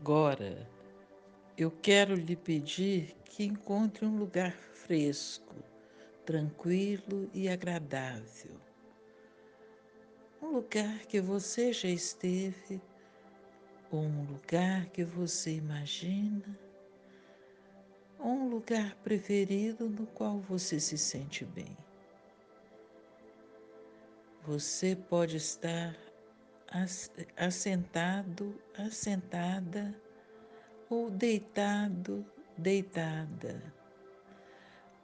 Agora, eu quero lhe pedir que encontre um lugar fresco, tranquilo e agradável. Um lugar que você já esteve, ou um lugar que você imagina, ou um lugar preferido no qual você se sente bem. Você pode estar assentado, assentada ou deitado, deitada.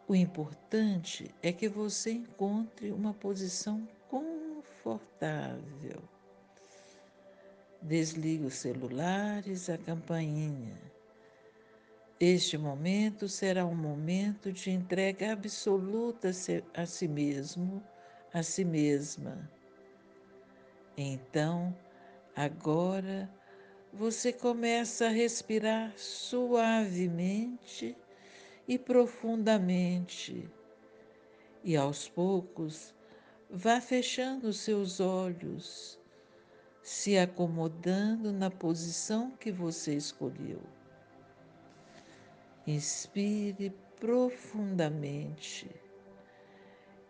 O importante é que você encontre uma posição confortável. Desligue os celulares, a campainha. Este momento será um momento de entrega absoluta a si mesmo, a si mesma então, agora você começa a respirar suavemente e profundamente, e aos poucos vá fechando seus olhos, se acomodando na posição que você escolheu. Inspire profundamente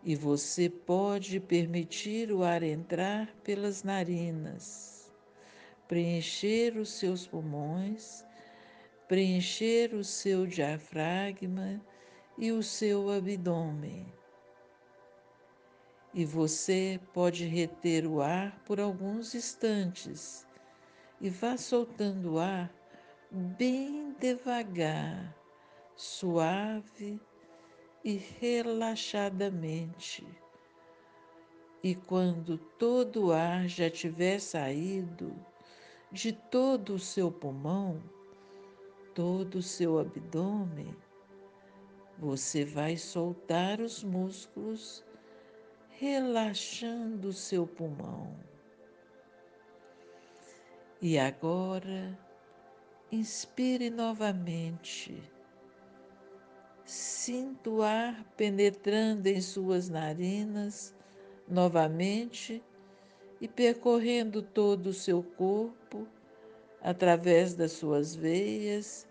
e você pode permitir o ar entrar pelas narinas, preencher os seus pulmões, preencher o seu diafragma e o seu abdômen. E você pode reter o ar por alguns instantes e vá soltando o ar bem devagar, suave e relaxadamente. E quando todo o ar já tiver saído de todo o seu pulmão, todo o seu abdômen, você vai soltar os músculos, relaxando o seu pulmão. E agora, inspire novamente Sinta o ar penetrando em suas narinas novamente e percorrendo todo o seu corpo através das suas veias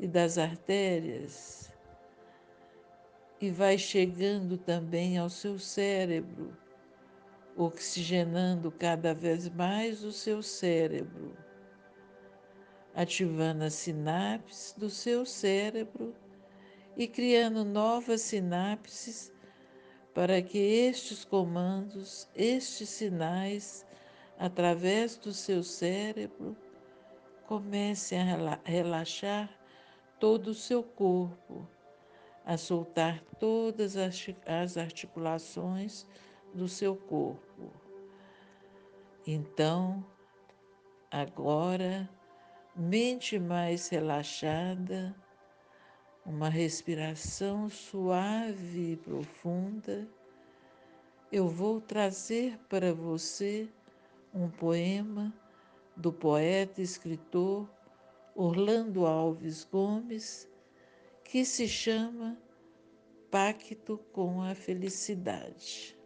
e das artérias. E vai chegando também ao seu cérebro, oxigenando cada vez mais o seu cérebro, ativando as sinapses do seu cérebro e criando novas sinapses para que estes comandos, estes sinais, através do seu cérebro, comecem a relaxar todo o seu corpo, a soltar todas as articulações do seu corpo. Então, agora, mente mais relaxada, uma respiração suave e profunda, eu vou trazer para você um poema do poeta e escritor Orlando Alves Gomes, que se chama Pacto com a Felicidade.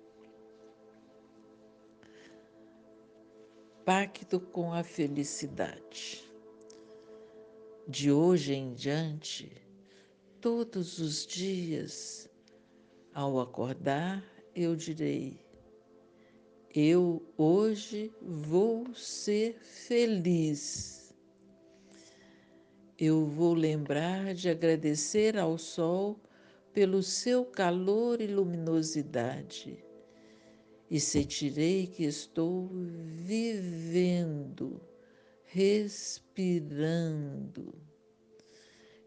Pacto com a Felicidade. De hoje em diante, Todos os dias, ao acordar, eu direi: Eu hoje vou ser feliz. Eu vou lembrar de agradecer ao sol pelo seu calor e luminosidade e sentirei que estou vivendo, respirando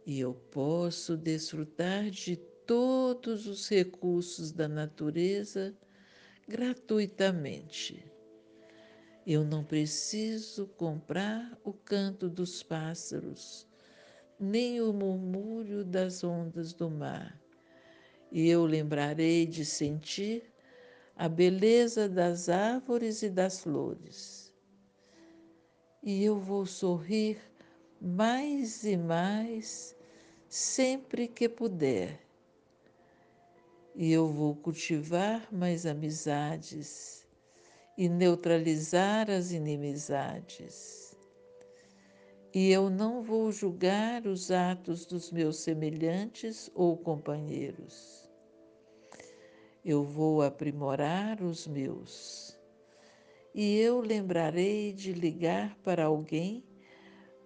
e eu posso desfrutar de todos os recursos da natureza gratuitamente. Eu não preciso comprar o canto dos pássaros, nem o murmúrio das ondas do mar. E eu lembrarei de sentir a beleza das árvores e das flores. E eu vou sorrir mais e mais sempre que puder. E eu vou cultivar mais amizades e neutralizar as inimizades. E eu não vou julgar os atos dos meus semelhantes ou companheiros. Eu vou aprimorar os meus. E eu lembrarei de ligar para alguém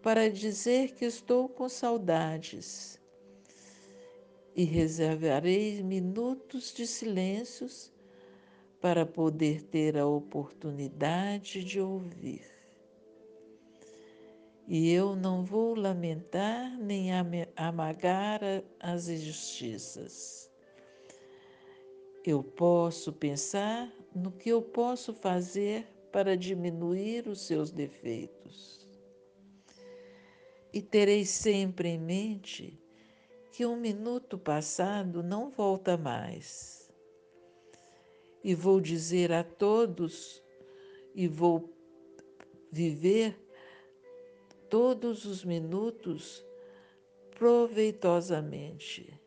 para dizer que estou com saudades. E reservarei minutos de silêncios para poder ter a oportunidade de ouvir. E eu não vou lamentar nem amagar as injustiças. Eu posso pensar no que eu posso fazer para diminuir os seus defeitos. E terei sempre em mente que um minuto passado não volta mais e vou dizer a todos e vou viver todos os minutos proveitosamente.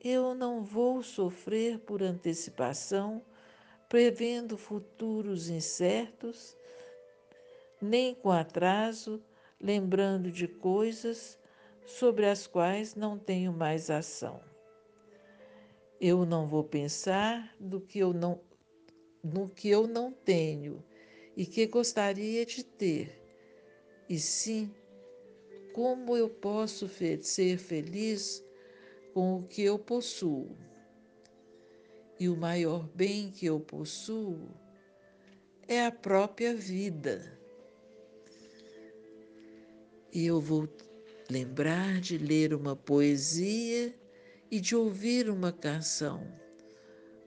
Eu não vou sofrer por antecipação, prevendo futuros incertos, nem com atraso, lembrando de coisas sobre as quais não tenho mais ação. Eu não vou pensar do que eu não, no que eu não tenho e que gostaria de ter, e sim como eu posso ser feliz com o que eu possuo. E o maior bem que eu possuo é a própria vida. E eu vou lembrar de ler uma poesia e de ouvir uma canção.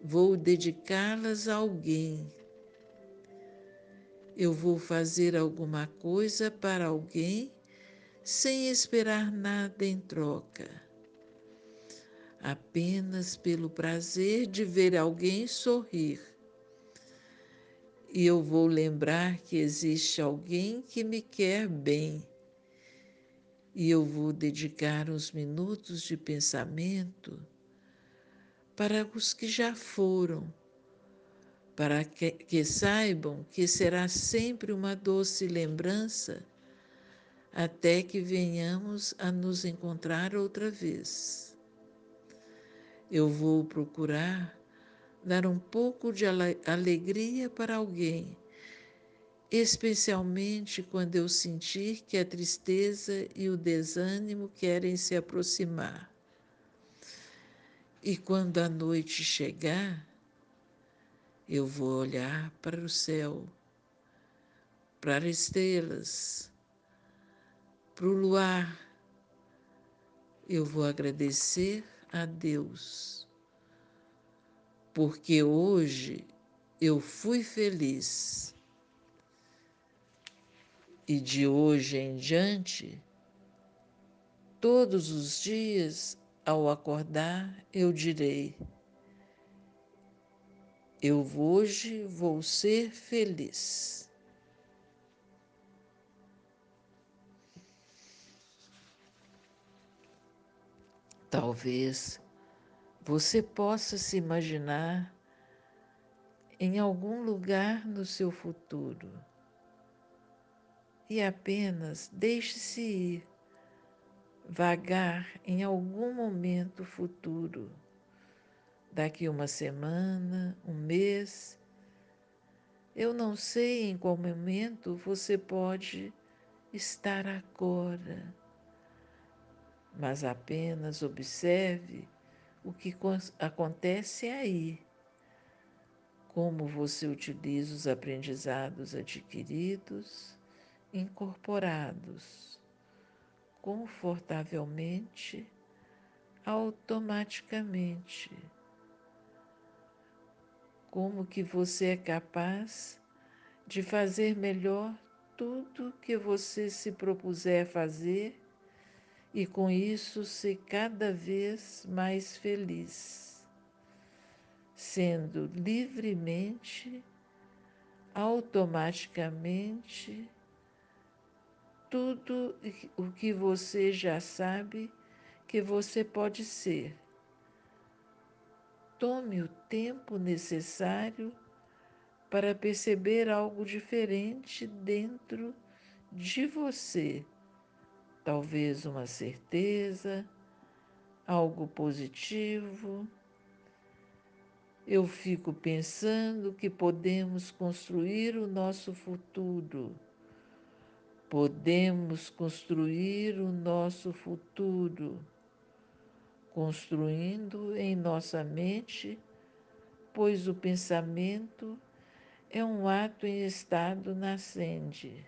Vou dedicá-las a alguém. Eu vou fazer alguma coisa para alguém sem esperar nada em troca. Apenas pelo prazer de ver alguém sorrir. E eu vou lembrar que existe alguém que me quer bem e eu vou dedicar uns minutos de pensamento para os que já foram, para que, que saibam que será sempre uma doce lembrança até que venhamos a nos encontrar outra vez. Eu vou procurar dar um pouco de alegria para alguém especialmente quando eu sentir que a tristeza e o desânimo querem se aproximar. E quando a noite chegar, eu vou olhar para o céu, para as estrelas, para o luar. Eu vou agradecer a Deus, porque hoje eu fui feliz e de hoje em diante, todos os dias, ao acordar, eu direi: Eu hoje vou ser feliz. Talvez você possa se imaginar em algum lugar no seu futuro e apenas deixe-se ir, vagar em algum momento futuro, daqui uma semana, um mês. Eu não sei em qual momento você pode estar agora, mas apenas observe o que acontece aí. Como você utiliza os aprendizados adquiridos incorporados confortavelmente, automaticamente. Como que você é capaz de fazer melhor tudo que você se propuser fazer e com isso ser cada vez mais feliz, sendo livremente, automaticamente tudo o que você já sabe que você pode ser. Tome o tempo necessário para perceber algo diferente dentro de você. Talvez uma certeza, algo positivo. Eu fico pensando que podemos construir o nosso futuro. Podemos construir o nosso futuro, construindo em nossa mente, pois o pensamento é um ato em estado nascente.